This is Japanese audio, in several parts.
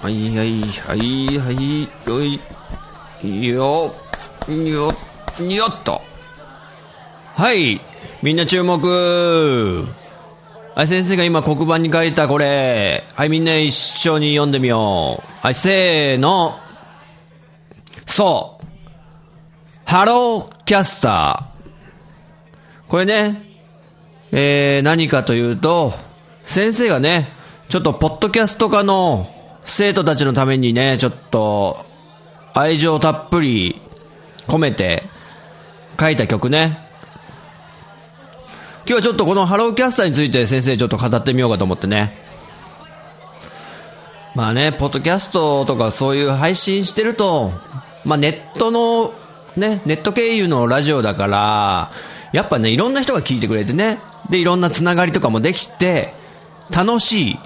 はいはいはいはい。よい。よ。よ。よっと。はい。みんな注目。はい、先生が今黒板に書いたこれ。はい、みんな一緒に読んでみよう。はい、せーの。そう。ハローキャスター。これね、えー、何かというと、先生がね、ちょっとポッドキャスト科の生徒たちのためにね、ちょっと愛情たっぷり込めて書いた曲ね。今日はちょっとこのハローキャスターについて先生ちょっと語ってみようかと思ってね。まあね、ポッドキャストとかそういう配信してると、まあネットの、ね、ネット経由のラジオだから、やっぱね、いろんな人が聞いてくれてね、で、いろんなつながりとかもできて、楽しい。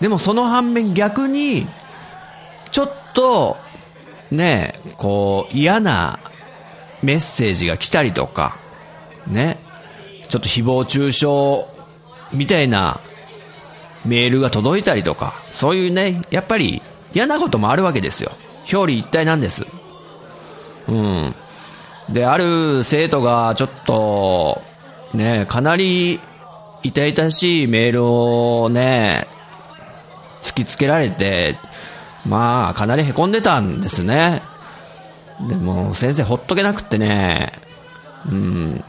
でもその反面逆に、ちょっと、ね、こう、嫌なメッセージが来たりとか、ね、ちょっと誹謗中傷みたいなメールが届いたりとか、そういうね、やっぱり嫌なこともあるわけですよ。表裏一体なんです。うん。で、ある生徒がちょっと、ね、かなり痛々しいメールをね、突きつけられて、まあ、かなり凹んでたんですね。でも、先生ほっとけなくってね、うん。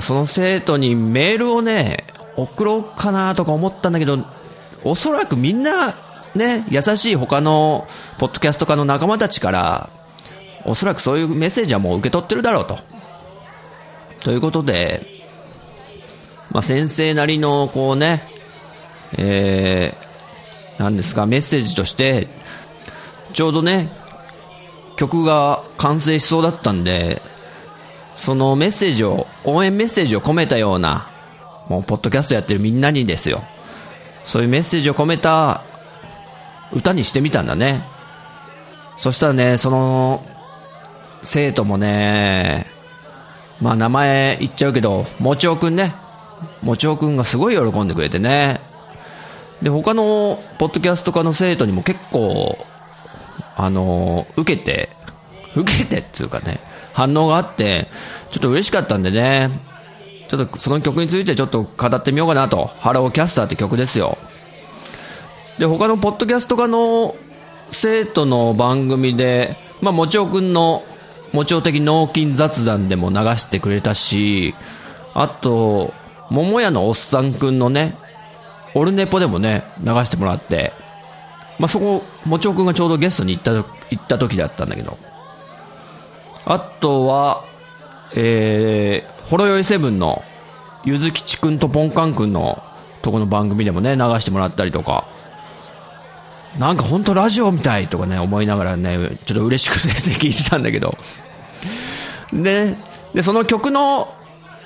その生徒にメールをね、送ろうかなとか思ったんだけど、おそらくみんな、ね、優しい他のポッドキャスト家の仲間たちから、おそらくそういうメッセージはもう受け取ってるだろうと。ということで、まあ、先生なりの、こうね、え、なんですか、メッセージとして、ちょうどね、曲が完成しそうだったんで、そのメッセージを、応援メッセージを込めたような、もう、ポッドキャストやってるみんなにですよ。そういうメッセージを込めた歌にしてみたんだね。そしたらね、その、生徒もね、まあ名前言っちゃうけど、もちおくんね。もちおくんがすごい喜んでくれてね。で、他のポッドキャスト科の生徒にも結構、あの、受けて、受けてっていうかね、反応があって、ちょっと嬉しかったんでね、ちょっとその曲についてちょっと語ってみようかなと。ハローキャスターって曲ですよ。で、他のポッドキャスト科の生徒の番組で、まあ、もちおくんの、もちお的脳筋雑談でも流してくれたし、あと、桃屋のおっさんくんのね、オルネポでもね、流してもらって、まあ、そこ、もちおくんがちょうどゲストに行った、行った時だったんだけど、あとは、えー、ほろよいセブンの、ゆずきちくんとポンカンくんのとこの番組でもね、流してもらったりとか、なんか本当ラジオみたいとかね、思いながらね、ちょっと嬉しく先生聞いてたんだけど。で、で、その曲の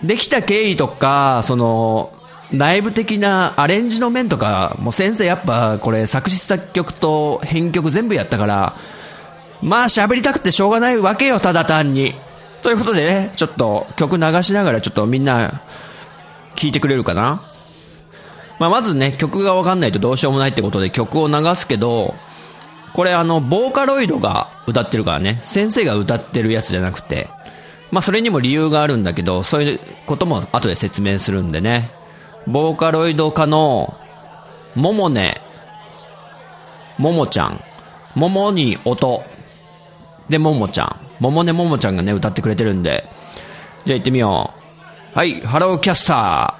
できた経緯とか、その、内部的なアレンジの面とか、もう先生やっぱこれ作詞作曲と編曲全部やったから、まあ喋りたくてしょうがないわけよ、ただ単に。ということでね、ちょっと曲流しながらちょっとみんな聞いてくれるかなまあ、まずね、曲がわかんないとどうしようもないってことで曲を流すけど、これあの、ボーカロイドが歌ってるからね、先生が歌ってるやつじゃなくて、まあ、それにも理由があるんだけど、そういうことも後で説明するんでね、ボーカロイド科の、ももね、ももちゃん、ももに音、で、ももちゃん、ももねももちゃんがね、歌ってくれてるんで、じゃあ行ってみよう。はい、ハローキャスター。「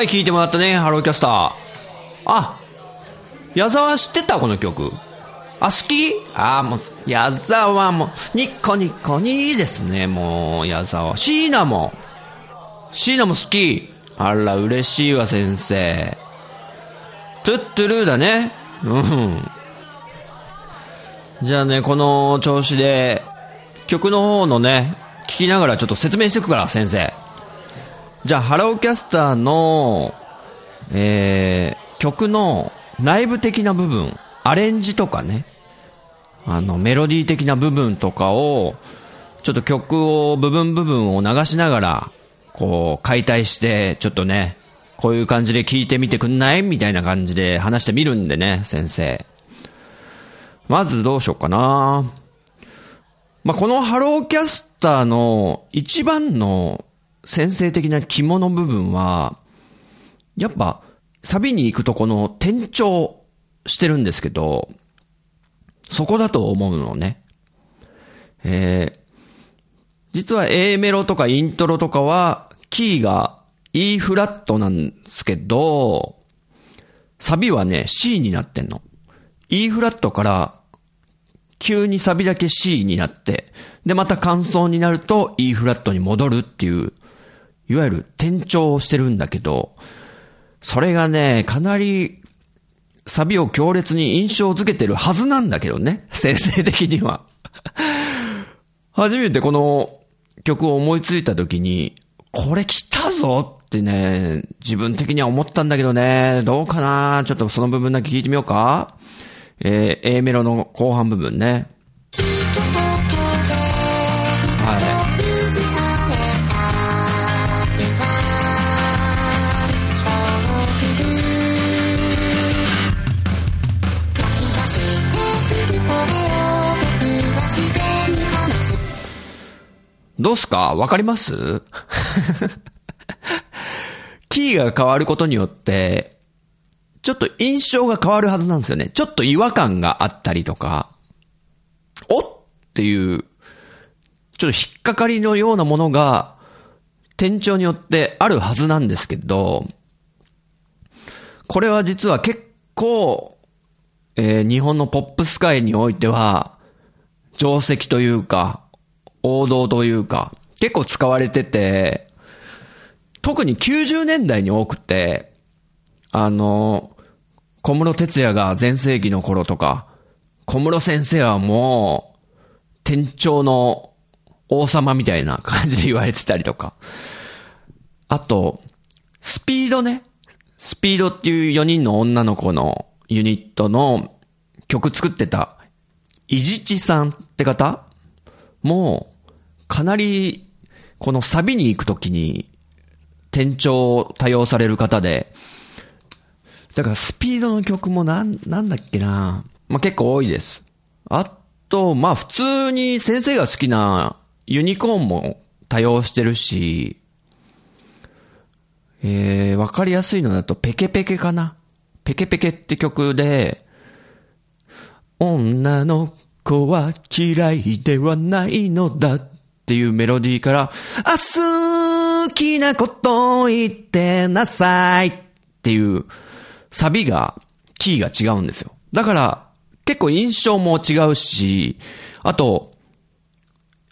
はい、聞いてもらったね、ハローキャスター。あ、矢沢知ってたこの曲？あ、好き？あ、もう、矢沢も、ニッコニッコにいいですね、もう、矢沢。椎名も。椎名も好き。あら、嬉しいわ、先生。トゥットゥルーだね。うん。じゃあね、この調子で、曲の方のね、聞きながらちょっと説明していくから、先生。じゃあ、ハローキャスターの、えー、曲の内部的な部分、アレンジとかね、あの、メロディー的な部分とかを、ちょっと曲を、部分部分を流しながら、こう、解体して、ちょっとね、こういう感じで聞いてみてくんない？みたいな感じで話してみるんでね、先生。まずどうしようかな。まあ、この HELLO CASTER の一番の先生的な肝の部分は、やっぱ、サビに行くとこの転調してるんですけど、そこだと思うのね。えー、実は A メロとかイントロとかは、キーが E フラットなんですけど、サビはね、C になってんの。E フラットから、急にサビだけ C になって、で、また感想になると E フラットに戻るっていう、いわゆる転調してるんだけど、それがね、かなり、サビを強烈に印象づけてるはずなんだけどね、先生的には。初めてこの曲を思いついた時に、これ来たぞってね、自分的には思ったんだけどね、どうかなちょっとその部分だけ聞いてみようか。えー、A メロの後半部分ね。どうすか？わかります？キーが変わることによって、ちょっと印象が変わるはずなんですよね。ちょっと違和感があったりとか、おっていう、ちょっと引っかかりのようなものが、転調によってあるはずなんですけど、これは実は結構、えー日本のポップス界においては、定石というか、王道というか、結構使われてて、特に90年代に多くて、あの、小室哲也が全盛期の頃とか、小室先生はもう、店長の王様みたいな感じで言われてたりとか。あと、スピードね。スピードっていう4人の女の子のユニットの曲作ってた、いじちさんって方もう、かなり、このサビに行くときに、転調を多用される方で、だからスピードの曲もなん、なんだっけなまあ、結構多いです。あと、まあ、普通に先生が好きなユニコーンも多用してるし、えー、わかりやすいのだとペケペケかなペケペケって曲で、女の子は嫌いではないのだっっていうメロディーから、あ、好きなこと言ってなさいっていうサビが、キーが違うんですよ。だから、結構印象も違うし、あと、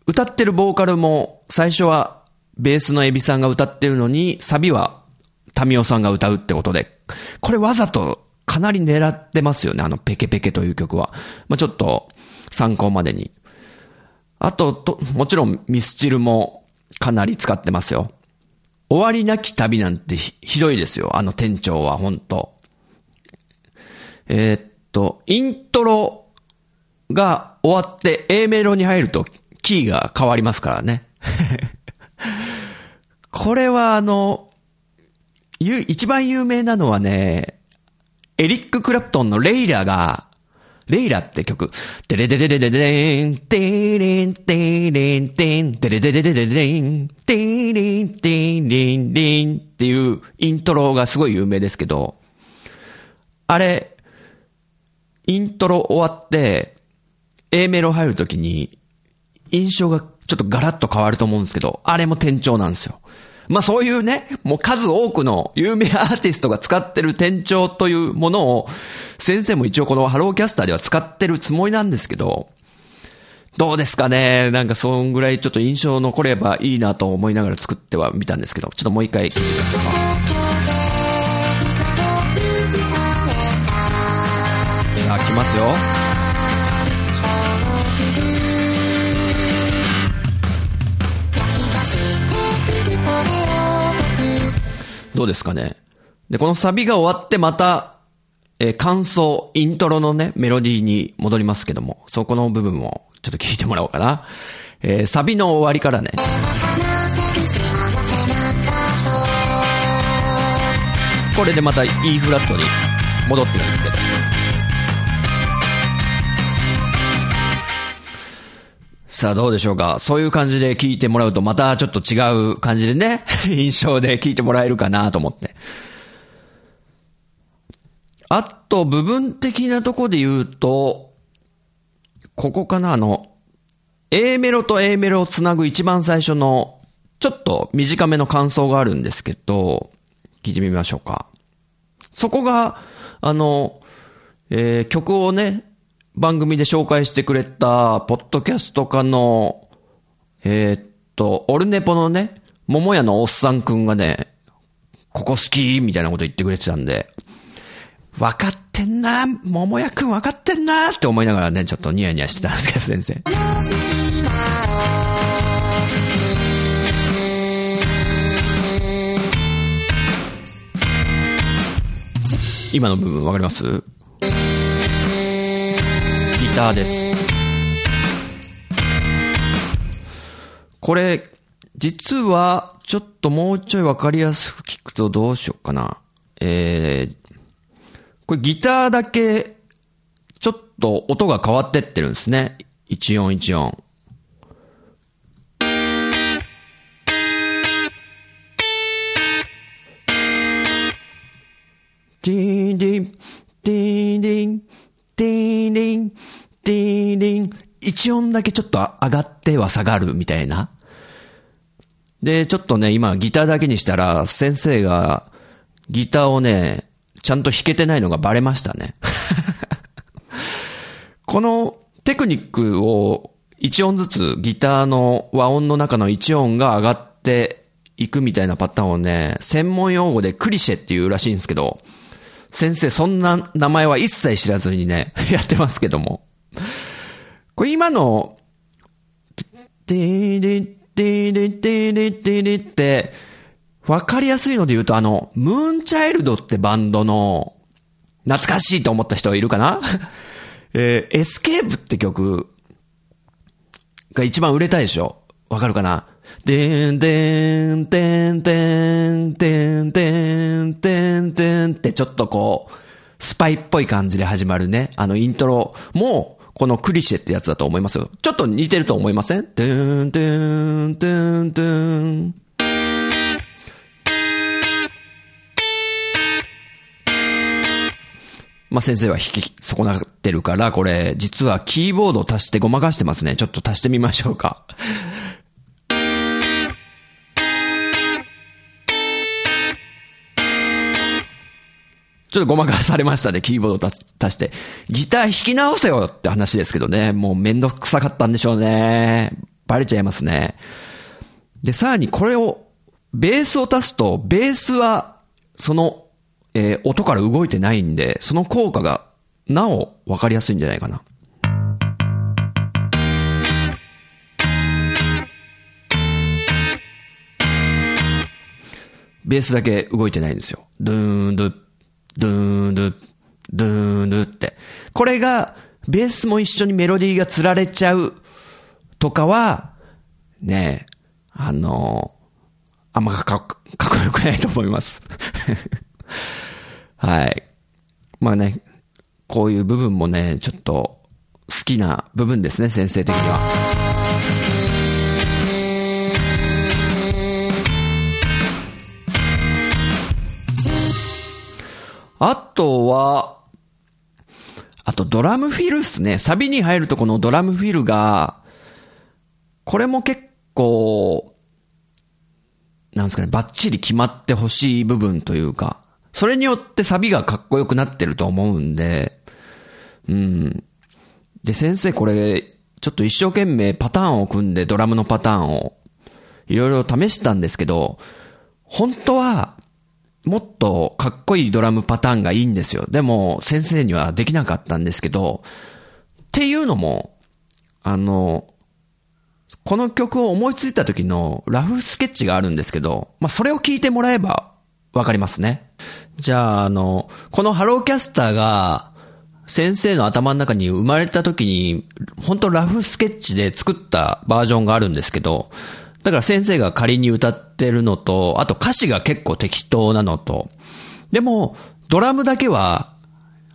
歌ってるボーカルも最初はベースのエビさんが歌ってるのに、サビはタミオさんが歌うってことで、これわざとかなり狙ってますよね、あのペケペケという曲は。まあ、ちょっと参考までに。あと、と、もちろんミスチルもかなり使ってますよ。終わりなき旅なんてひひどいですよ、あの店長は、本当えーっと、イントロが終わって A メロに入るとキーが変わりますからね。これはあの、ゆ一番有名なのはね、エリック・クラプトンのレイラが、レイラって曲、テレデレデデデン、テレン、テレン、テン、テレデデデデデン、テレン、テレン、レンっていうイントロがすごい有名ですけど、あれ、イントロ終わって、A メロ入るときに、印象がちょっとガラッと変わると思うんですけど、あれも転調なんですよ。まあそういうね、もう数多くの有名アーティストが使ってる転調というものを、先生も一応このハローキャスターでは使ってるつもりなんですけど、どうですかね？なんかそんぐらいちょっと印象残ればいいなと思いながら作ってはみたんですけど、ちょっともう一回聞いてください。さあ、来ますよ。どうですかねで、このサビが終わってまた、えー、感想、イントロのね、メロディーに戻りますけども、そこの部分もちょっと聞いてもらおうかな。えー、サビの終わりからね。これでまた E フラットに戻ってるんでさあどうでしょうか？そういう感じで聞いてもらうとまたちょっと違う感じでね、印象で聞いてもらえるかなと思って。あと、部分的なとこで言うと、ここかな？あの、A メロと A メロをつなぐ一番最初の、ちょっと短めの感想があるんですけど、聞いてみましょうか。そこが、あの、えー、曲をね、番組で紹介してくれた、ポッドキャスト家の、えー、っと、オルネポのね、桃屋のおっさんくんがね、ここ好きみたいなこと言ってくれてたんで、分かってんな桃屋くん分かってんなって思いながらね、ちょっとニヤニヤしてたんですけど、先生。今の部分分かります？ターです。これ、実は、ちょっともうちょい分かりやすく聞くとどうしようかな。えー、これギターだけ、ちょっと音が変わってってるんですね。一音一音。ティーディン、ティーディン、ティーディン、ティーディン。一音だけちょっと上がっては下がるみたいな。で、ちょっとね、今ギターだけにしたら、先生がギターをね、ちゃんと弾けてないのがバレましたね。このテクニックを1音ずつギターの和音の中の1音が上がっていくみたいなパターンをね、専門用語でクリシェっていうらしいんですけど、先生そんな名前は一切知らずにね、やってますけども。これ今の、てーれてーれてーれてーれって、わかりやすいので言うと、あの、 MOON CHILD ってバンドの、懐かしいと思った人いるかなえー、 ESCAPE って曲が一番売れたでしょわかるかなでんでんてんてんてんてんてんてんってちょっとこう、スパイっぽい感じで始まるね。あのイントロも、このクリシェってやつだと思います？よ。ちょっと似てると思いません？てーんてーんてーんてーん。まあ、先生は弾き損なってるから、これ、実はキーボードを足してごまかしてますね。ちょっと足してみましょうか。ちょっとごまかされましたね、キーボード足足して。ギター弾き直せよって話ですけどね。もうめんどくさかったんでしょうね。バレちゃいますね。で、さらにこれを、ベースを足すと、ベースは、そのえー、音から動いてないんで、その効果がなお分かりやすいんじゃないかな。ベースだけ動いてないんですよ。ドゥーンドゥ、ドゥーンドゥ、ドゥーンドゥって。これが、ベースも一緒にメロディーが釣られちゃうとかは、ねえあのあんまかっこよくないと思います。はい。まあね、こういう部分もね、ちょっと好きな部分ですね、先生的には。あとは、あとドラムフィルっすね。サビに入るとこのドラムフィルが、これも結構、なんですかね、バッチリ決まってほしい部分というか、それによってサビがかっこよくなってると思うんで、うん。で、先生これ、ちょっと一生懸命パターンを組んで、ドラムのパターンを、いろいろ試したんですけど、本当は、もっとかっこいいドラムパターンがいいんですよ。でも、先生にはできなかったんですけど、っていうのも、あの、この曲を思いついた時のラフスケッチがあるんですけど、まあ、それを聞いてもらえばわかりますね。じゃあ、あの、このハローキャスターが、先生の頭の中に生まれた時に、本当ラフスケッチで作ったバージョンがあるんですけど、だから先生が仮に歌ってるのと、あと歌詞が結構適当なのと、でも、ドラムだけは、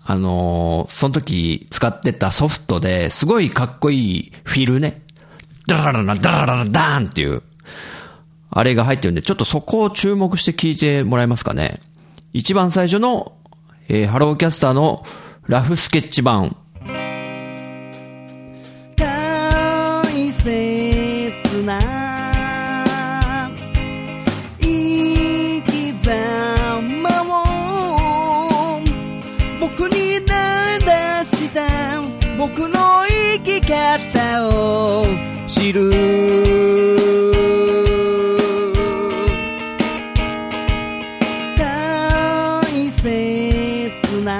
あのー、その時使ってたソフトですごいかっこいいフィルね。ダラララダラララダーンっていう、あれが入ってるんで、ちょっとそこを注目して聞いてもらえますかね。一番最初の、えー、 HELLO CASTER のラフスケッチ版。僕の生き方を知る。大切な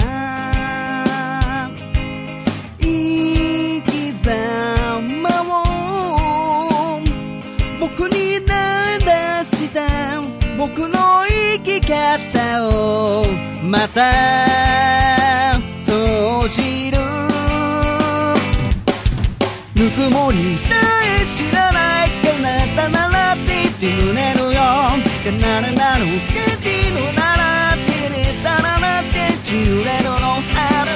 生き様を僕に流した僕の生き方をまたぬくもりさえ知らないあなたならって言って胸のよってなるなるってテのならってれたらなってちゅれるの春。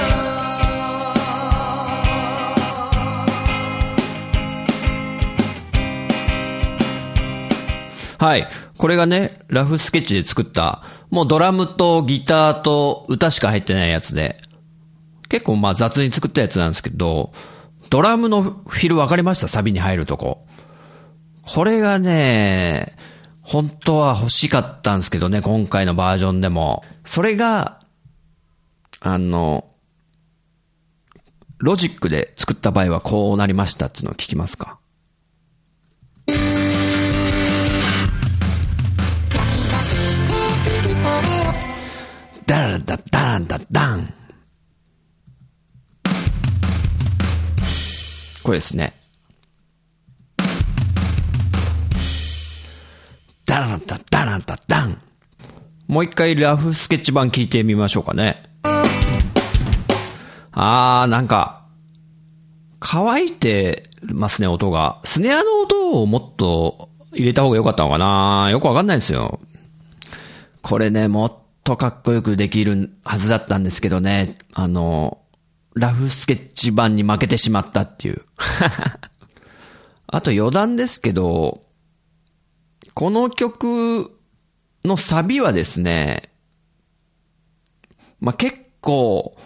はい。これがね、ラフスケッチで作った、もうドラムとギターと歌しか入ってないやつで、結構まあ雑に作ったやつなんですけど、ドラムのフィル分かりました？サビに入るとこ。これがね、本当は欲しかったんですけどね、今回のバージョンでも。それが、あの、ロジックで作った場合はこうなりましたっていうのを聞きますか？ダラダダラダダン。これですね。ダラダダラダダン。もう一回ラフスケッチ版聞いてみましょうかね。あー、なんか、乾いてますね、音が。スネアの音をもっと入れた方が良かったのかなよくわかんないですよ。これね、もっとかっこよくできるはずだったんですけどね、あの、ラフスケッチ版に負けてしまったっていう。あと余談ですけど、この曲のサビはですね、まあ、結構、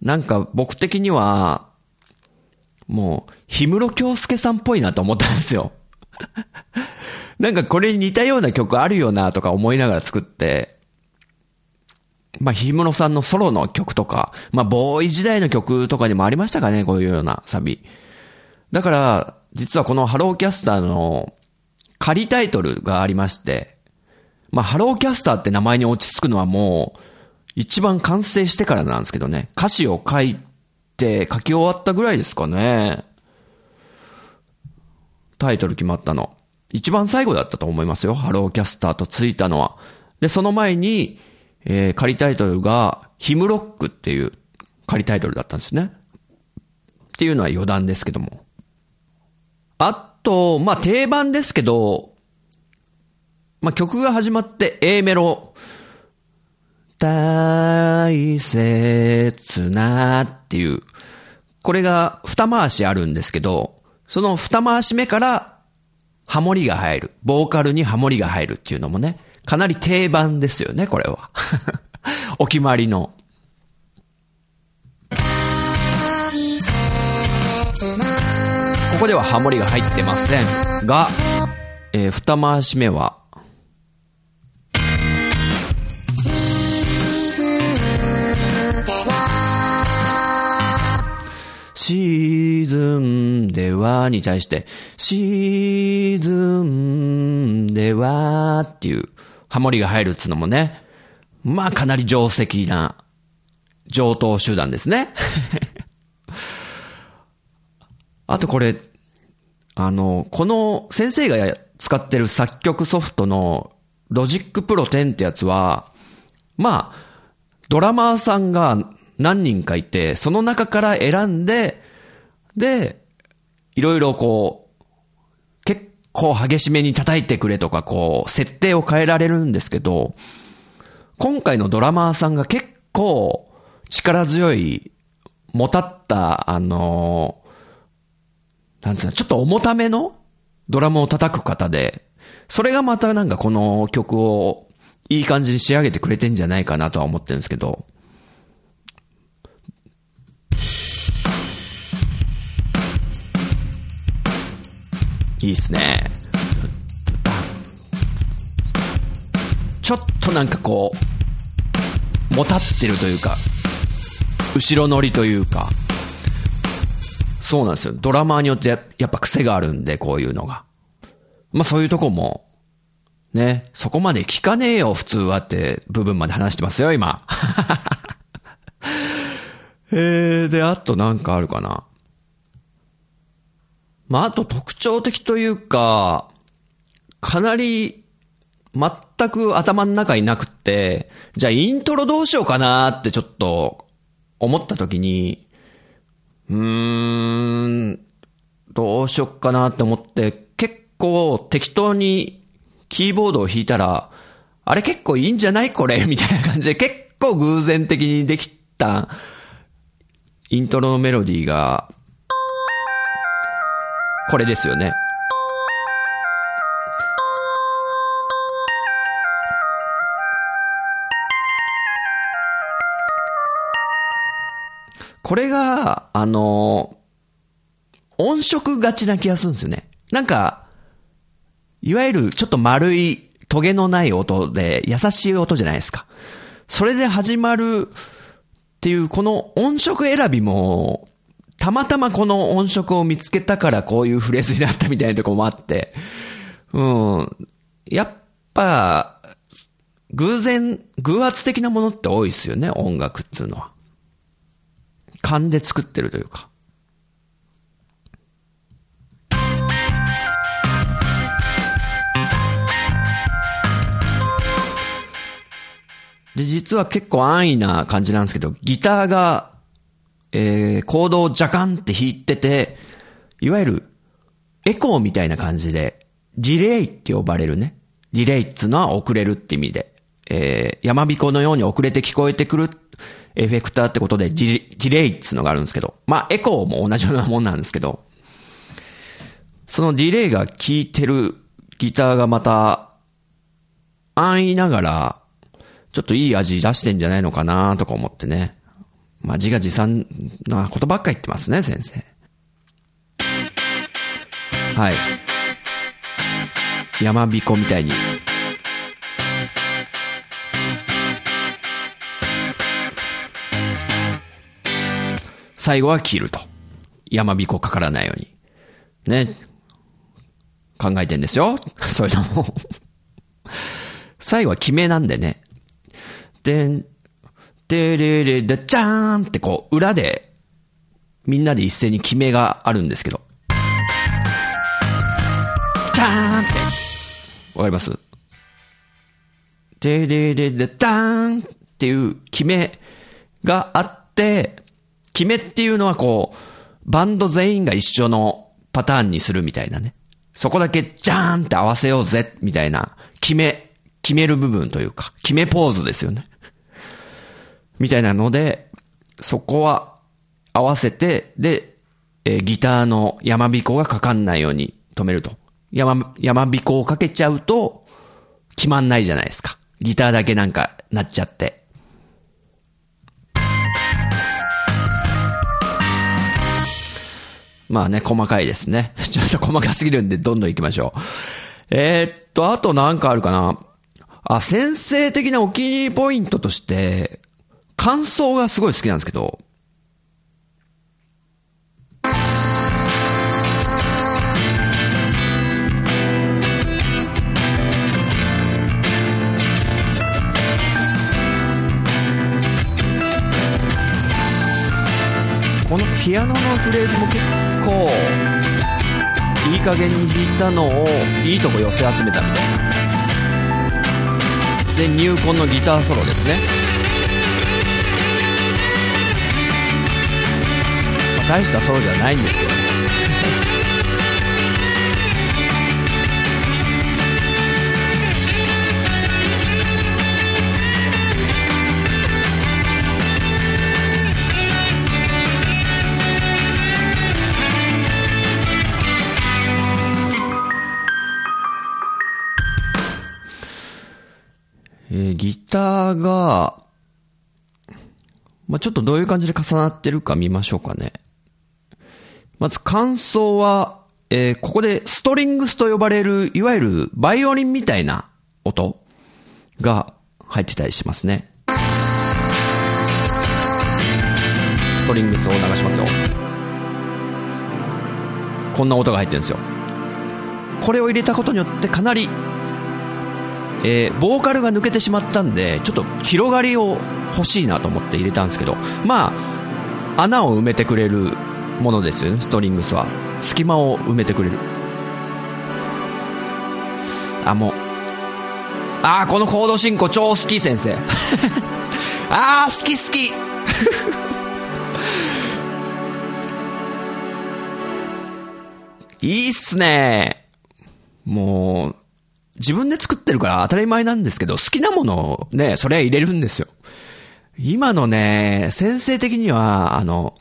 なんか僕的には、もう、氷室京介さんっぽいなと思ったんですよ。なんかこれに似たような曲あるよなとか思いながら作って、まあ、氷室さんのソロの曲とか、まあ、 BOØWY時代の曲とかにもありましたかね、こういうようなサビ。だから、実はこの HELLO CASTER の仮タイトルがありまして、まあ、 HELLO CASTER って名前に落ち着くのはもう、一番完成してからなんですけどね。歌詞を書いて、書き終わったぐらいですかね。タイトル決まったの。一番最後だったと思いますよ。ハローキャスターとついたのは。で、その前に、えー、仮タイトルが、ヒムロックっていう仮タイトルだったんですね。っていうのは余談ですけども。あと、まあ、定番ですけど、まあ、曲が始まって A メロ、大切なっていう、これが二回しあるんですけど、その二回し目からハモリが入る。ボーカルにハモリが入るっていうのもね、かなり定番ですよね、これは。お決まりの。ここではハモリが入ってませんが、えー、二回し目は、シーズンではに対して、シーズンではっていうハモリが入るっつうのもね、まあかなり定石な常套手段ですね。あとこれ、あの、この先生が使ってる作曲ソフトの Logic Pro 10ってやつは、まあ、ドラマーさんが何人かいて、その中から選んで、で、いろいろこう、結構激しめに叩いてくれとか、こう、設定を変えられるんですけど、今回のドラマーさんが結構力強い、もたった、あのなんつうの、ちょっと重ためのドラムを叩く方で、それがまたなんかこの曲をいい感じに仕上げてくれてんじゃないかなとは思ってるんですけど、いいっすね。ちょっとなんかこう、もたってるというか、後ろ乗りというか、そうなんですよ。ドラマーによってやっぱ癖があるんで、こういうのが。まあそういうとこも、ね、そこまで聞かねえよ、普通はって部分まで話してますよ、今。えー、で、あとなんかあるかな。まあ、あと特徴的というか、かなり、全く頭の中になくって、じゃあイントロどうしようかなってちょっと思った時に、うーん、どうしよっかなって思って、結構適当にキーボードを弾いたら、あれ結構いいんじゃないこれみたいな感じで結構偶然的にできたイントロのメロディーが、これですよね。これが、あの、音色がちな気がするんですよね。なんか、いわゆるちょっと丸い、トゲのない音で、優しい音じゃないですか。それで始まるっていう、この音色選びも、たまたまこの音色を見つけたからこういうフレーズになったみたいなとこもあって、うん。やっぱ、偶然、偶発的なものって多いですよね、音楽っていうのは。勘で作ってるというか。で、実は結構安易な感じなんですけど、ギターが、えー、コードをジャカンって弾いてて、いわゆるエコーみたいな感じで、ディレイって呼ばれるね。ディレイっつうのは遅れるって意味で、えー、山彦のように遅れて聞こえてくるエフェクターってことでジジレイっつうのがあるんですけど、まあエコーも同じようなもんなんですけど、そのディレイが効いてるギターがまた、安易ながら、ちょっといい味出してんじゃないのかなとか思ってね。まあ自画自賛なことばっか言ってますね、先生。はい。山彦みたいに最後は切ると。山彦かからないように。ね。考えてんですよ。そういうのも最後は決めなんでね。でん、でれれで、じゃーんってこう、裏で、みんなで一斉に決めがあるんですけど。じゃーんって。わかります？でれれで、ダーンっていう決めがあって、決めっていうのはこう、バンド全員が一緒のパターンにするみたいなね。そこだけジャーンって合わせようぜ、みたいな、決め、決める部分というか、決めポーズですよね。みたいなので、そこは合わせて、で、えー、ギターの山彦がかかんないように止めると。山、山彦をかけちゃうと、決まんないじゃないですか。ギターだけなんかなっちゃって。まあね、細かいですね。ちょっと細かすぎるんで、どんどん行きましょう。えー、っと、あとなんかあるかな。あ、先生的なお気に入りポイントとして、感想がすごい好きなんですけど、このピアノのフレーズも結構いい加減に弾いたのをいいとこ寄せ集めたみたいな。で入魂のギターソロですね。大したソロじゃないんですけどえーギターが、まあ、ちょっとどういう感じで重なってるか見ましょうかね。まず感想は、えーここでストリングスと呼ばれる、いわゆるバイオリンみたいな音が入ってたりしますね。ストリングスを流しますよ。こんな音が入ってるんですよ。これを入れたことによってかなりえーボーカルが抜けてしまったんで、ちょっと広がりを欲しいなと思って入れたんですけど、まあ、穴を埋めてくれるものですよね、ストリングスは。隙間を埋めてくれる。あ、もう。あー、このコード進行超好き、先生。あー、好き好き。いいっすね。もう、自分で作ってるから当たり前なんですけど、好きなものをね、それ入れるんですよ。今のね、先生的には、あの、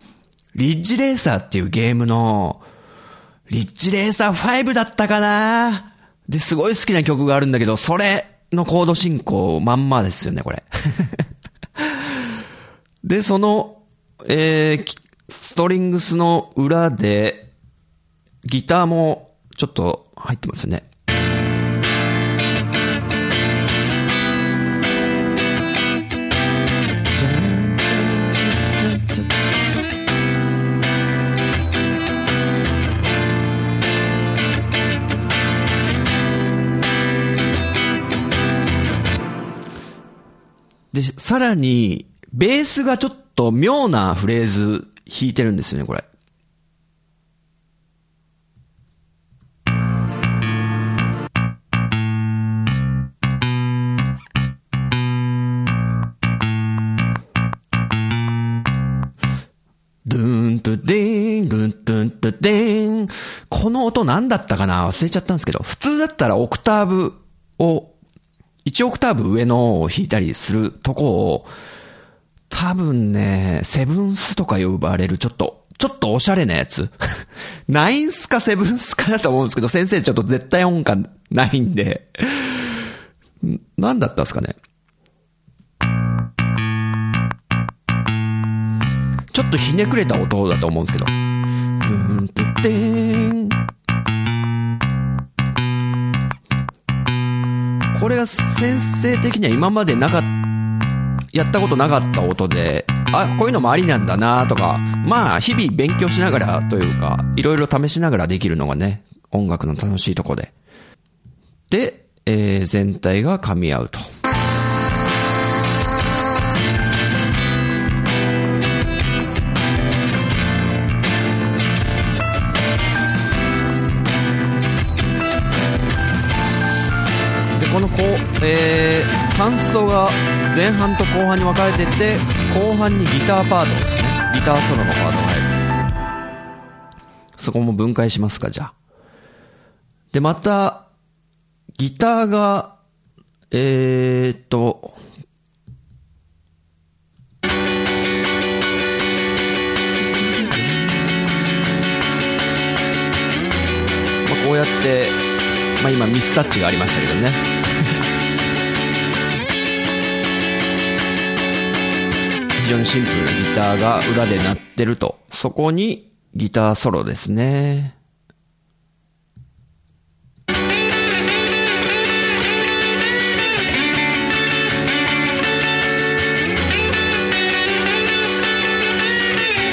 リッジレーサーっていうゲームの、リッジレーサー5だったかな？で、すごい好きな曲があるんだけど、それのコード進行まんまですよね、これ。で、その、えーストリングスの裏で、ギターもちょっと入ってますよね。で、さらに、ベースがちょっと妙なフレーズ弾いてるんですよね、これ。ドゥーンとデーン、ドゥンドゥンとデーン。この音何だったかな？忘れちゃったんですけど、普通だったらオクターブを、1オクターブ上のを弾いたりするとこを、多分ね、セブンスとか呼ばれるちょっと、ちょっとおしゃれなやつ。ナインスかセブンスかだと思うんですけど、先生ちょっと絶対音感ないんで、何だったんですかね。ちょっとひねくれた音だと思うんですけど。ドゥーントゥデーこれが先生的には今までなかっやったことなかった音で、あ、こういうのもありなんだなとか、まあ、日々勉強しながらというか、いろいろ試しながらできるのがね、音楽の楽しいとこで。で、えー全体が噛み合うと。えー、感想が前半と後半に分かれてて、後半にギターパートですね。ギターソロのパートが入る。そこも分解しますか、じゃあ。で、また、ギターが、えーっと、まあ、こうやって、まあ、今ミスタッチがありましたけどね。非常にシンプルなギターが裏で鳴ってると。そこにギターソロですね。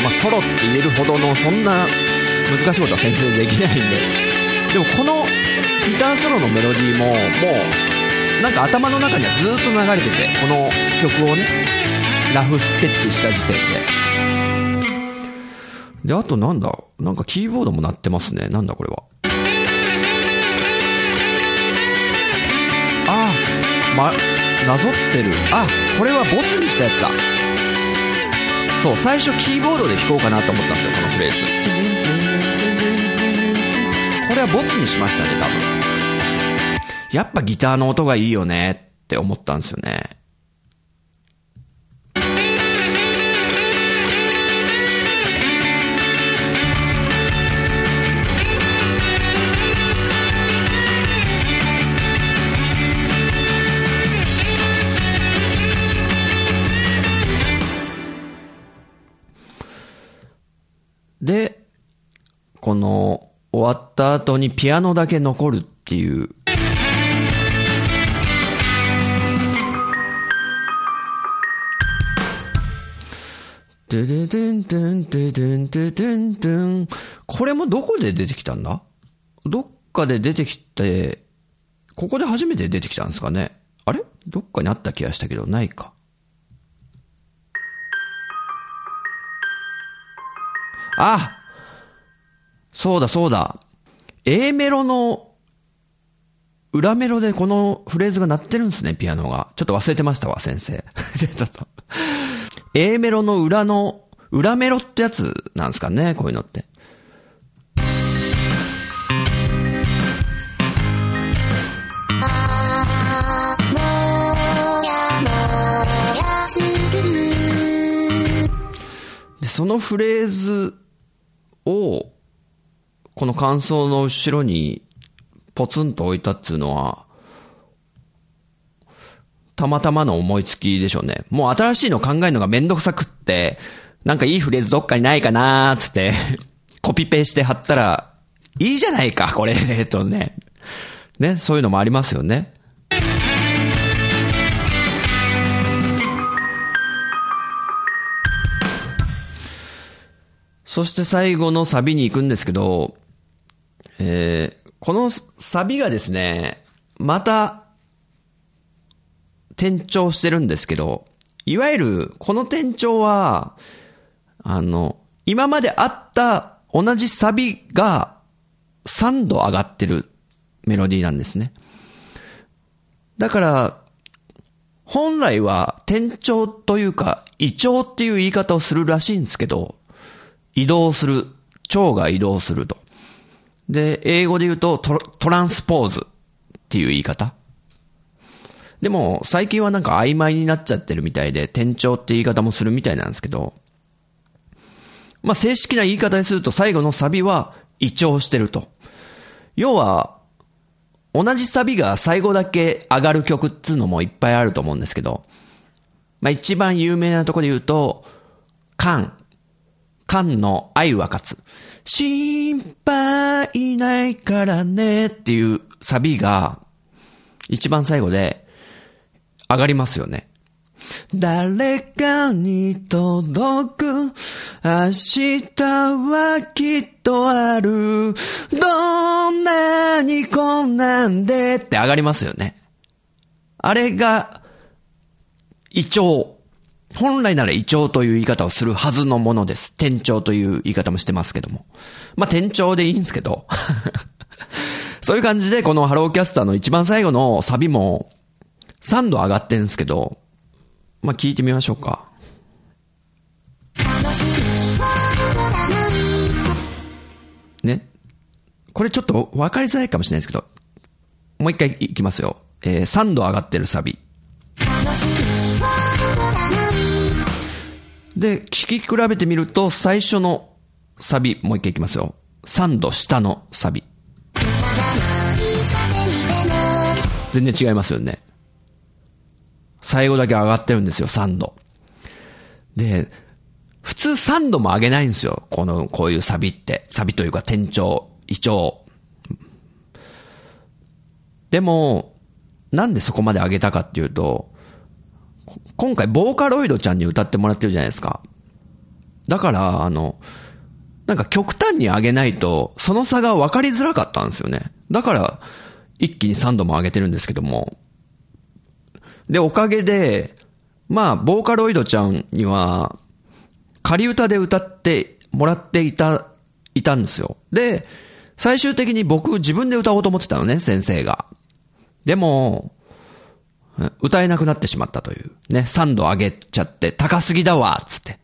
まあ、ソロって言えるほどのそんな難しいことは先生できないんで。でもこのギターソロのメロディーももうなんか頭の中にはずっと流れてて、この曲をね、ラフスケッチした時点で。で、あとなんだ？なんかキーボードも鳴ってますね。なんだこれは？ああ、ま、なぞってる。あ、これはボツにしたやつだ。そう、最初キーボードで弾こうかなと思ったんですよ、このフレーズ。これはボツにしましたね、多分。やっぱギターの音がいいよねって思ったんですよね。この終わった後にピアノだけ残るっていう。でででんでんででんででんでん。これもどこで出てきたんだ？どっかで出てきて、ここで初めて出てきたんですかね？あれ？どっかにあった気がしたけど、ないか。あそうだそうだ。A メロの裏メロでこのフレーズが鳴ってるんですね、ピアノが。ちょっと忘れてましたわ、先生。ちょっと。A メロの裏の、裏メロってやつなんですかね、こういうのって。で、そのフレーズを、この感想の後ろにポツンと置いたっていうのは、たまたまの思いつきでしょうね。もう新しいの考えるのがめんどくさくって、なんかいいフレーズどっかにないかなーつって、コピペして貼ったら、いいじゃないか、これ、えっとね。ね、そういうのもありますよね。そして最後のサビに行くんですけど、えー、このサビがですね、また、転調してるんですけど、いわゆる、この転調は、あの、今まであった同じサビが3度上がってるメロディーなんですね。だから、本来は転調というか、異調っていう言い方をするらしいんですけど、移動する。腸が移動すると。で、英語で言うとトトランスポーズっていう言い方。でも、最近はなんか曖昧になっちゃってるみたいで、転調って言い方もするみたいなんですけど、まあ、正式な言い方にすると最後のサビは異調してると。要は、同じサビが最後だけ上がる曲っていうのもいっぱいあると思うんですけど、まあ一番有名なとこで言うと、カンカンの愛は勝つ。心配ないからねっていうサビが一番最後で上がりますよね。誰かに届く明日はきっとあるどんなに困難でって上がりますよね。あれが、胃腸。本来なら胃腸という言い方をするはずのものです。店長という言い方もしてますけども。まあ、店長でいいんですけど。そういう感じで、このハローキャスターの一番最後のサビも3度上がってんですけど、まあ、聞いてみましょうか。ね。これちょっと分かりづらいかもしれないですけど、もう一回いきますよ。えー、3度上がってるサビ。で、聞き比べてみると、最初のサビ、もう一回いきますよ。3度下のサビ。全然違いますよね。最後だけ上がってるんですよ、3度。で、普通3度も上げないんですよ。この、こういうサビって。サビというか、転調、胃腸。でも、なんでそこまで上げたかっていうと、今回ボーカロイドちゃんに歌ってもらってるじゃないですか。だから、あの、なんか極端に上げないと、その差が分かりづらかったんですよね。だから、一気に3度も上げてるんですけども。で、おかげで、まあ、ボーカロイドちゃんには、仮歌で歌ってもらっていた、いたんですよ。で、最終的に僕自分で歌おうと思ってたのね、先生が。でも、歌えなくなってしまったという。ね、3度上げちゃって、高すぎだわつって。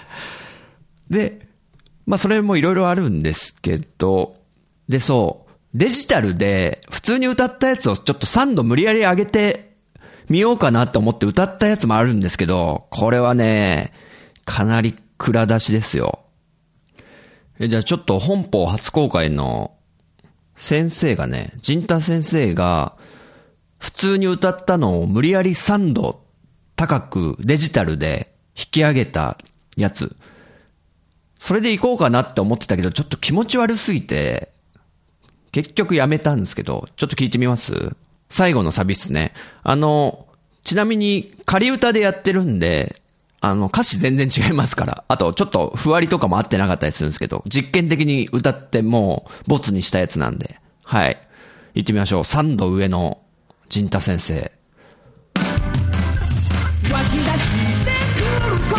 で、まあそれもいろいろあるんですけど、で、そう、デジタルで普通に歌ったやつをちょっと3度無理やり上げてみようかなと思って歌ったやつもあるんですけど、これはね、かなり蔵出しですよ。え、じゃあちょっと本邦初公開の先生がね、ジンタ先生が普通に歌ったのを無理やり3度高くデジタルで引き上げたやつ。それで行こうかなって思ってたけど、ちょっと気持ち悪すぎて、結局やめたんですけど、ちょっと聞いてみます？最後のサビっすね。あの、ちなみに仮歌でやってるんで、あの、歌詞全然違いますから。あと、ちょっと、ふわりとかも合ってなかったりするんですけど、実験的に歌ってもう、ボツにしたやつなんで。はい。行ってみましょう。3度上の陣太先生。湧き出してくる声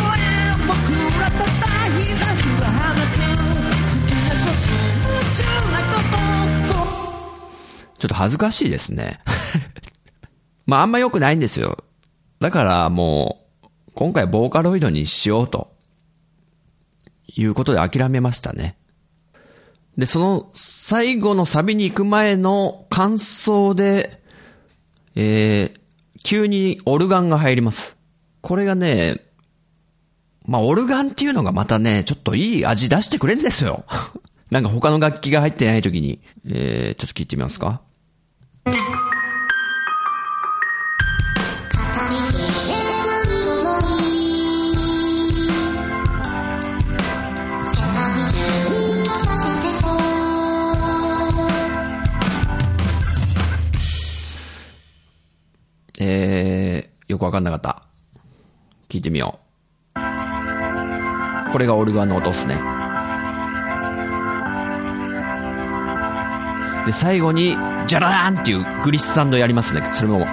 僕らたたひらふが放つ好きなこと夢中なことちょっと恥ずかしいですね。まああんま良くないんですよ。だからもう、今回ボーカロイドにしようと、いうことで諦めましたね。で、その最後のサビに行く前の感想で、えー、急にオルガンが入ります。これがね、まあ、オルガンっていうのがまたね、ちょっといい味出してくれんですよ。なんか他の楽器が入ってない時に。えー、ちょっと聞いてみますか。えー、よくわかんなかった。聞いてみよう。これがオルガンの音っすね。で、最後に、ジャラーンっていうグリッサンドやりますね。それも。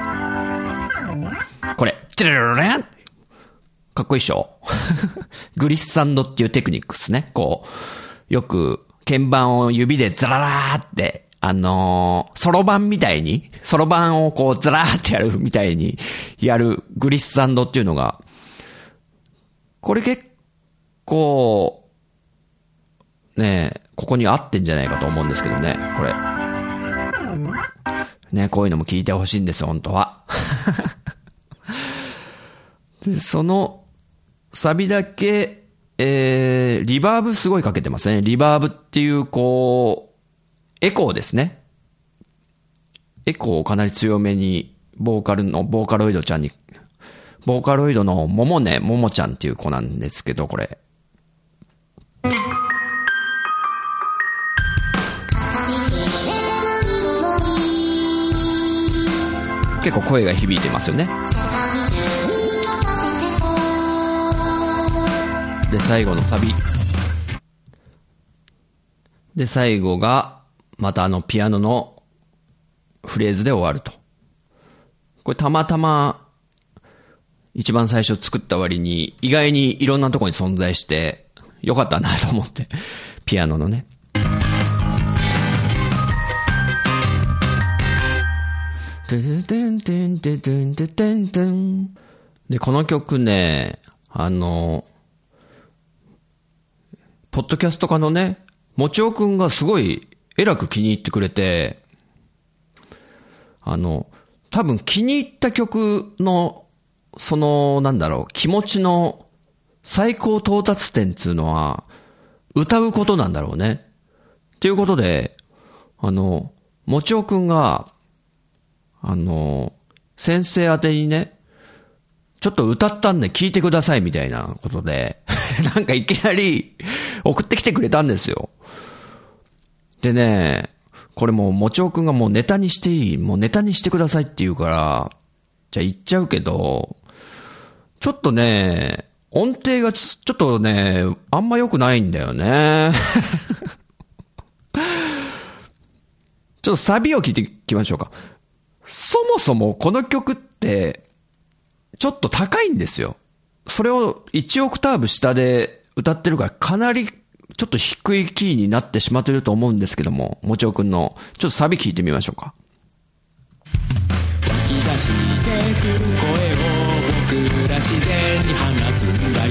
これ、ジャラランかっこいいっしょ グリッサンドっていうテクニックっすね。こう、よく、鍵盤を指でザララーってあのー、ソロ版みたいに、ソロ版をこう、ずらーってやるみたいに、やるグリッサンドっていうのが、これ結構、ねここに合ってんじゃないかと思うんですけどね、これ。ねこういうのも聞いてほしいんです、本当は。で、その、サビだけ、えー、リバーブすごいかけてますね。リバーブっていう、こう、エコーですね。エコーをかなり強めに、ボーカルの、ボーカロイドちゃんに、ボーカロイドのももね、ももちゃんっていう子なんですけど、これ。結構声が響いてますよね。で、最後のサビ。で、最後が、またあのピアノのフレーズで終わると。これたまたま一番最初作った割に意外にいろんなとこに存在してよかったなと思って。ピアノのね。で、この曲ね、あの、ポッドキャスト家のね、もちおくんがすごいえらく気に入ってくれて、あの、多分気に入った曲の、その、なんだろう、気持ちの最高到達点っていうのは、歌うことなんだろうね。っていうことで、あの、もちおくんが、あの、先生宛てにね、ちょっと歌ったんで聞いてくださいみたいなことで、なんかいきなり送ってきてくれたんですよ。でね、これもう、もちおくんがもうネタにしていいもうネタにしてくださいって言うから、じゃあ言っちゃうけど、ちょっとね、音程がちょっとね、あんま良くないんだよね。ちょっとサビを聞いていきましょうか。そもそもこの曲って、ちょっと高いんですよ。それを1オクターブ下で歌ってるからかなりちょっと低いキーになってしまっていると思うんですけども、もちおくんの、ちょっとサビ聞いてみましょうか。湧き出してくる声を僕ら自然に放つんだよ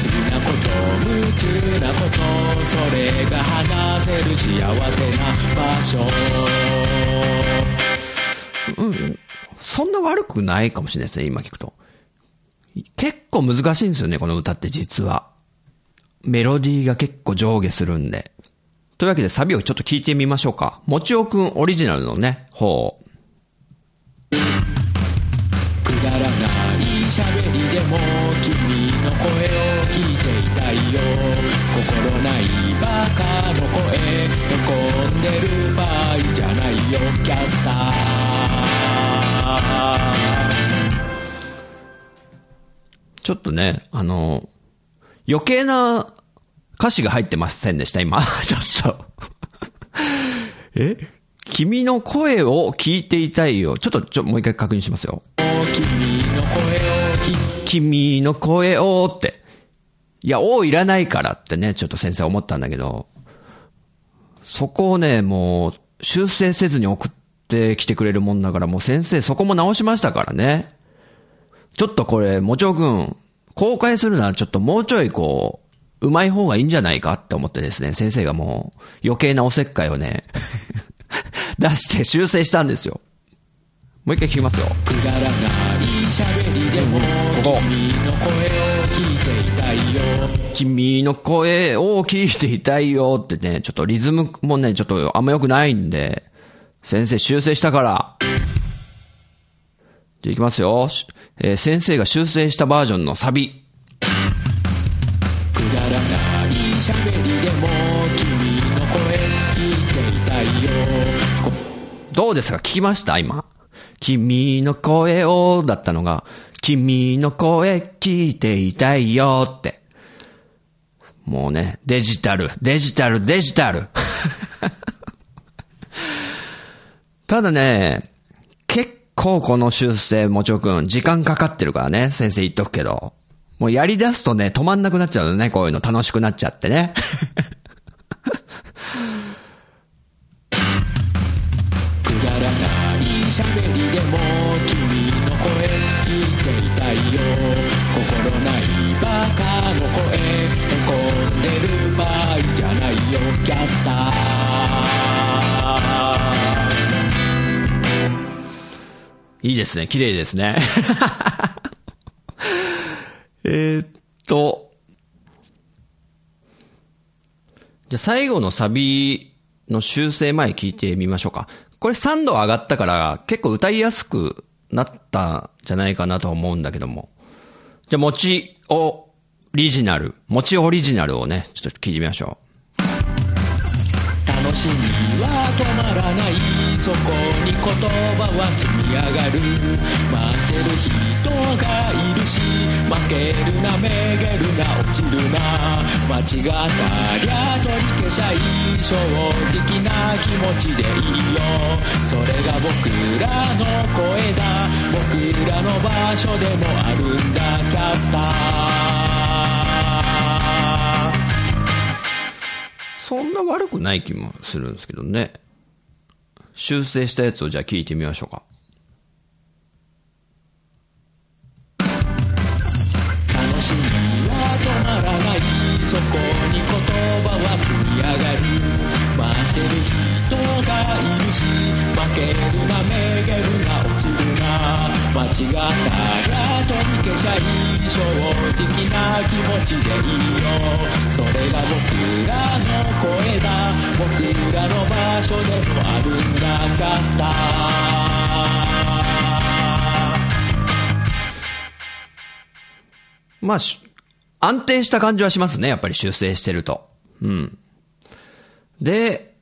好きなこと夢中なことそれが話せる幸せな場所そんな悪くないかもしれないですね、今聞くと。結構難しいんですよね、この歌って実は。メロディーが結構上下するんで。というわけでサビをちょっと聞いてみましょうか。もちおくんオリジナルのね、方。くだらない喋りでも君の声を聞いていたいよ心ないバカの声へこんでる場合じゃないよキャスターちょっとね、あの、余計な歌詞が入ってませんでした、今。ちょっと。え？君の声を聞いていたいよ。ちょっと、ちょ、もう一回確認しますよ。君の声を聞君の声をって。いや、おいらないからってね、ちょっと先生思ったんだけど、そこをね、もう、修正せずに送ってきてくれるもんだから、もう先生そこも直しましたからね。ちょっとこれ、もちおくん、公開するならちょっともうちょいこう、うまい方がいいんじゃないかって思ってですね、先生がもう、余計なおせっかいをね、出して修正したんですよ。もう一回聞きますよ。くだらない喋りでもここ君の声を聞いていたいよ君の声を聞いていたいよってね、ちょっとリズムもね、ちょっとあんま良くないんで、先生修正したから。じゃあいきますよ。えー先生が修正したバージョンのサビ。くだらない喋りでも君の声聞いていたいよどうですか？聞きました？今。君の声をだったのが、君の声聞いていたいよって。もうね、デジタル、デジタル、デジタル。ただね、結構この修正、もちろくん、時間かかってるからね、先生言っとくけど。もうやり出すとね、止まんなくなっちゃうよね、こういうの楽しくなっちゃってね。くだらない喋りでも君の声聞いていたいよ心ないバカの声へこんでる場合じゃないよキャスターいいですね。綺麗ですね。えーっと。じゃあ最後のサビの修正前聞いてみましょうか。これ3度上がったから結構歌いやすくなったんじゃないかなとは思うんだけども。じゃあ、もちオリジナル、もちオリジナルをね、ちょっと聞いてみましょ楽しは止まらないそこに言葉は積み上がる待ってる人がいるし負けるなめげるな落ちるな間違ったりゃ取り消しゃいい正直な気持ちでいいよそれが僕らの声だ僕らの場所でもあるんだキャスターそんな悪くない気もするんですけどね。修正したやつをじゃあ聞いてみましょうか。な間違ったら取り消しゃい正直な気持ちでいいよ。それが僕らの声だ。僕らの場所でもあるんだ。キャスター。まあ、し安定した感じはしますね、やっぱり修正してると。うん。で、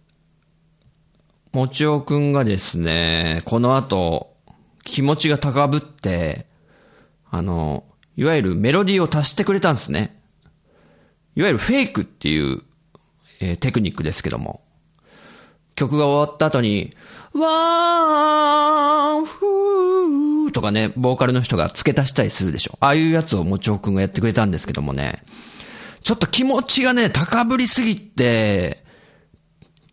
もちおくんがですね、この後、気持ちが高ぶって、あの、いわゆるメロディーを足してくれたんですね。いわゆるフェイクっていう、えーテクニックですけども。曲が終わった後に、わー、ふーとかね、ボーカルの人が付け足したりするでしょ。ああいうやつをもちおくんがやってくれたんですけどもね。ちょっと気持ちがね、高ぶりすぎて、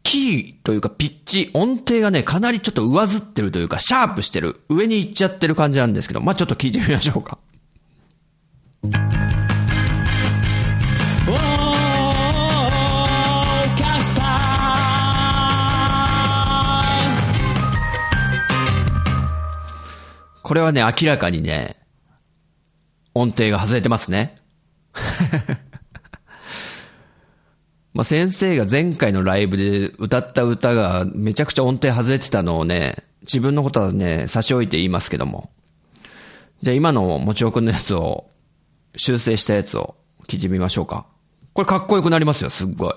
キーというかピッチ、音程がね、かなりちょっと上ずってるというか、シャープしてる、上に行っちゃってる感じなんですけど、まあちょっと聞いてみましょうか。これはね、明らかにね、音程が外れてますね。まあ先生が前回のライブで歌った歌がめちゃくちゃ音程外れてたのをね、自分のことはね、差し置いて言いますけども。じゃあ今のもちおくんのやつを、修正したやつを聞いてみましょうか。これかっこよくなりますよ、すっごい。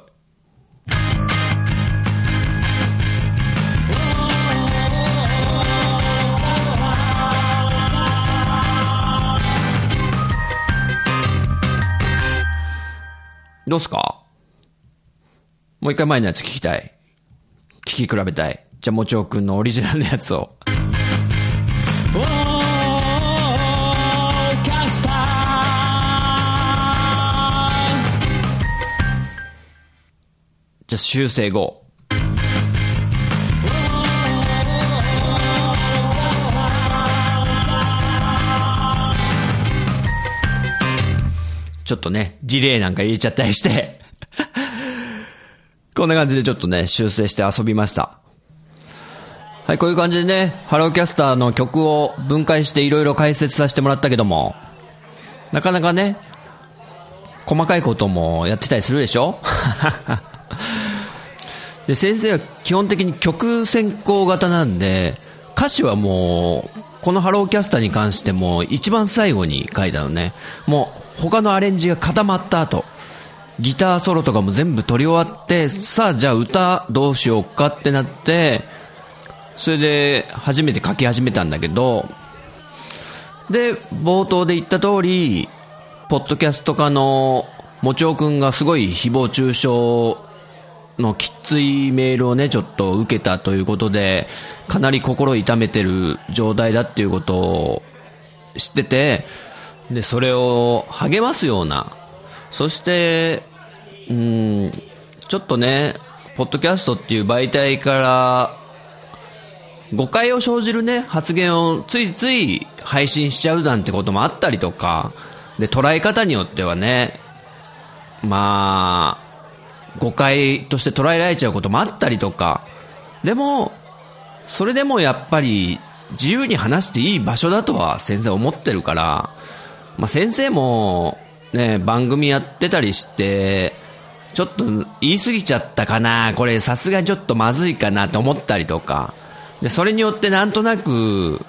どうすか？もう一回前のやつ聞きたい。聞き比べたい。じゃあ、もちおくんのオリジナルのやつを。じゃあ、修正後。ちょっとね、ディレイなんか入れちゃったりして。こんな感じでちょっとね、修正して遊びました。はい、こういう感じでね、 HELLO CASTER の曲を分解していろいろ解説させてもらったけども、なかなかね、細かいこともやってたりするでしょ？で、先生は基本的に曲先行型なんで、歌詞はもう、この HELLO CASTER に関しても一番最後に書いたのね。もう他のアレンジが固まった後、ギターソロとかも全部取り終わって、さあじゃあ歌どうしようかってなって、それで初めて書き始めたんだけど、で、冒頭で言った通り、ポッドキャスト家のもちおくんがすごい誹謗中傷のきついメールをね、ちょっと受けたということで、かなり心痛めてる状態だっていうことを知ってて、で、それを励ますような、そして、うん、ちょっとね、ポッドキャストっていう媒体から、誤解を生じるね、発言をついつい配信しちゃうなんてこともあったりとか、で、捉え方によってはね、まあ、誤解として捉えられちゃうこともあったりとか、でも、それでもやっぱり自由に話していい場所だとは先生思ってるから、まあ先生もね、番組やってたりして、ちょっと言い過ぎちゃったかな、これさすがにちょっとまずいかなと思ったりとか、で、それによってなんとなく、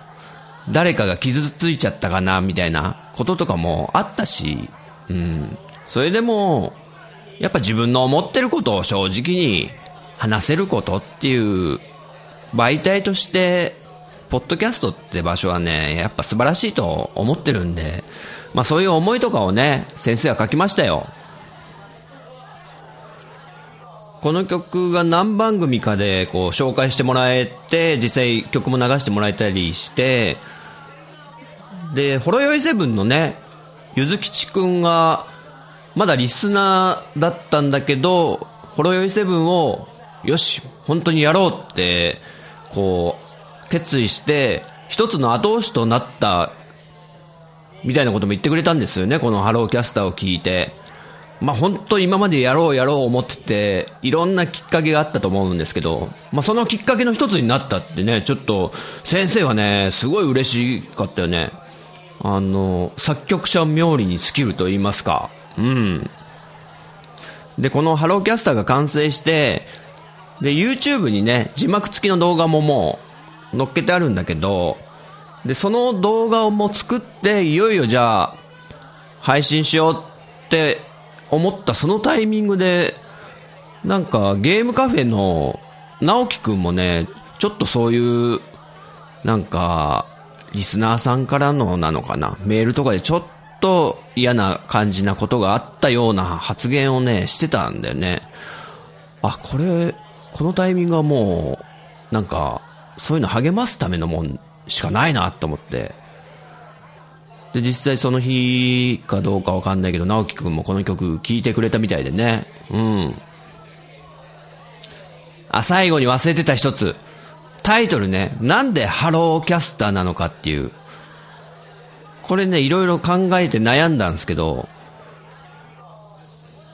誰かが傷ついちゃったかな、みたいなこととかもあったし、うん。それでも、やっぱ自分の思ってることを正直に話せることっていう媒体として、ポッドキャストって場所はね、やっぱ素晴らしいと思ってるんで、まあそういう思いとかをね、先生は書きましたよ。この曲が何番組かでこう紹介してもらえて、実際曲も流してもらえたりして、で、ほろよいセブンのね、ゆずきちくんが、まだリスナーだったんだけど、ほろよいセブンを、よし、本当にやろうって、こう、決意して、一つの後押しとなった、みたいなことも言ってくれたんですよね、このハローキャスターを聞いて。まあ本当今までやろうやろう思ってて、いろんなきっかけがあったと思うんですけど、まあそのきっかけの一つになったってね、ちょっと先生はね、すごい嬉しかったよね。あの、作曲者冥利に尽きると言いますか。うん。で、このハローキャスターが完成して、で、YouTube にね、字幕付きの動画ももう載っけてあるんだけど、で、その動画をもう作って、いよいよじゃあ、配信しようって思ったそのタイミングで、なんかゲームカフェの直樹くんもね、ちょっとそういう、なんか、リスナーさんからのなのかな、メールとかでちょっと嫌な感じなことがあったような発言をね、してたんだよね。あ、これ、このタイミングはもう、なんか、そういうの励ますためのもんしかないなと思って。で、実際その日かどうかわかんないけど、直樹くんもこの曲聴いてくれたみたいでね。うん。あ、最後に忘れてた一つ。タイトルね、なんでハローキャスターなのかっていう。これね、いろいろ考えて悩んだんですけど、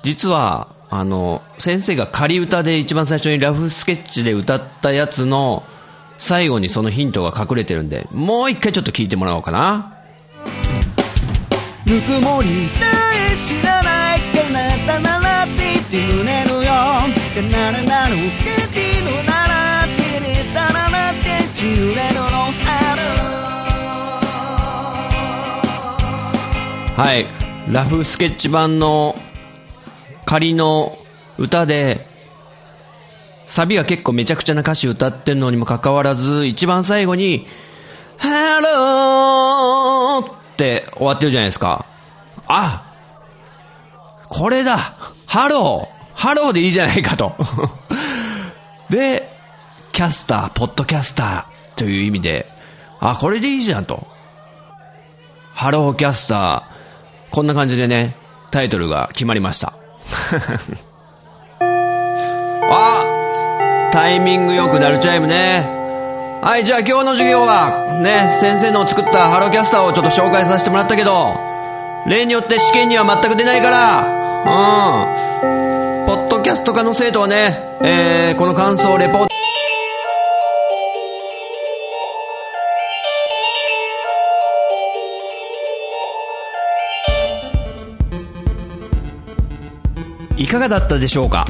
実は、あの、先生が仮歌で一番最初にラフスケッチで歌ったやつの最後にそのヒントが隠れてるんで、もう一回ちょっと聞いてもらおうかな。ぬくもりさえ知らないかならって言って胸のよてならなのならてれたらなてちゅれのの春はい。ラフスケッチ版の仮の歌で、サビが結構めちゃくちゃな歌詞歌ってんのにもかかわらず、一番最後に、ハローって終わってるじゃないですか。あこれだハローハローでいいじゃないかと。で、キャスター、ポッドキャスターという意味で、あ、これでいいじゃんと。ハローキャスター、こんな感じでね、タイトルが決まりました。タイミングよくなるチャイムね。はい、じゃあ今日の授業は、ね、先生の作ったハローキャスターをちょっと紹介させてもらったけど、例によって試験には全く出ないから、うん。ポッドキャスト科の生徒はね、えー、この感想をレポート、いかがだったでしょうか？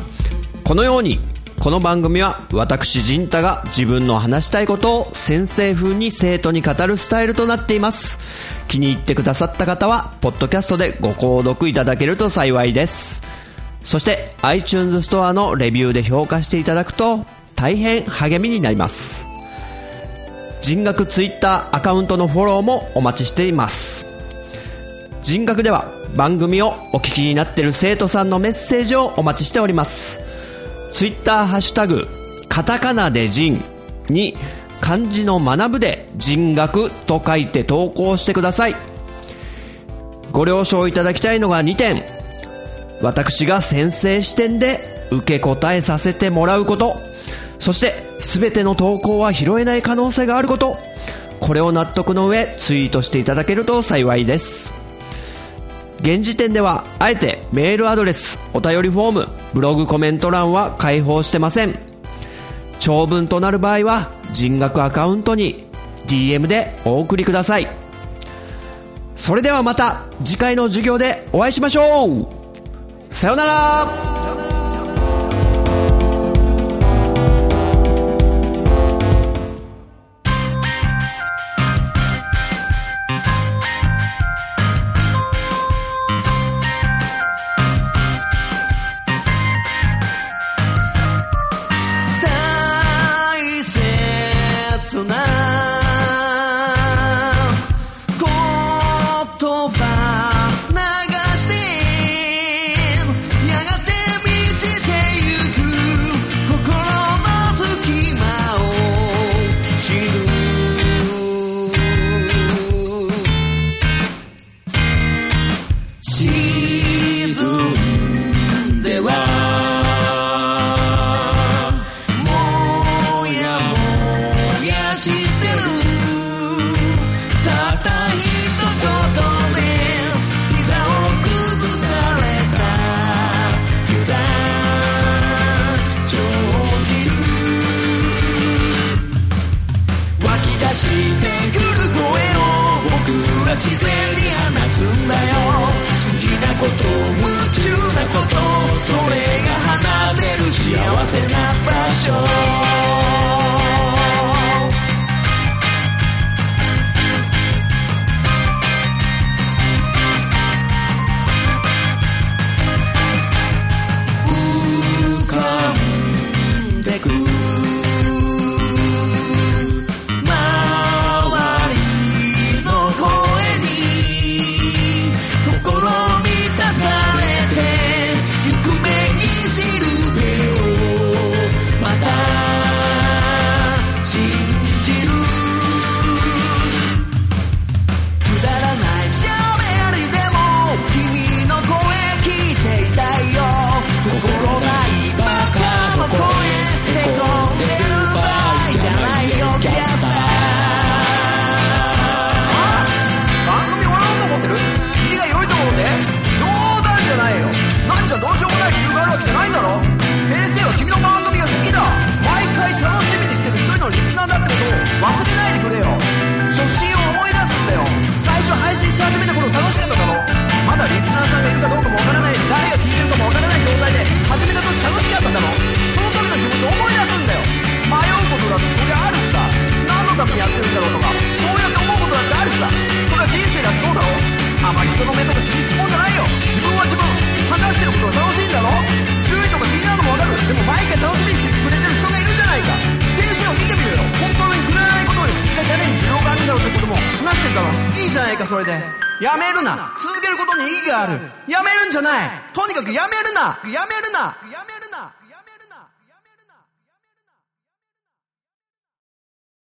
このようにこの番組は私陣太が自分の話したいことを先生風に生徒に語るスタイルとなっています。気に入ってくださった方はポッドキャストでご購読いただけると幸いです。そして iTunes ストアのレビューで評価していただくと大変励みになります。人学 Twitter アカウントのフォローもお待ちしています。人学では番組をお聞きになっている生徒さんのメッセージをお待ちしております。ツイッターハッシュタグカタカナで人に漢字の学ぶで人学と書いて投稿してください。ご了承いただきたいのが2点。私が先生視点で受け答えさせてもらうこと。そして全ての投稿は拾えない可能性があること。これを納得の上ツイートしていただけると幸いです。現時点ではあえてメールアドレスお便りフォームブログコメント欄は開放してません。長文となる場合は人学アカウントに DM でお送りください。それではまた次回の授業でお会いしましょう。さようなら。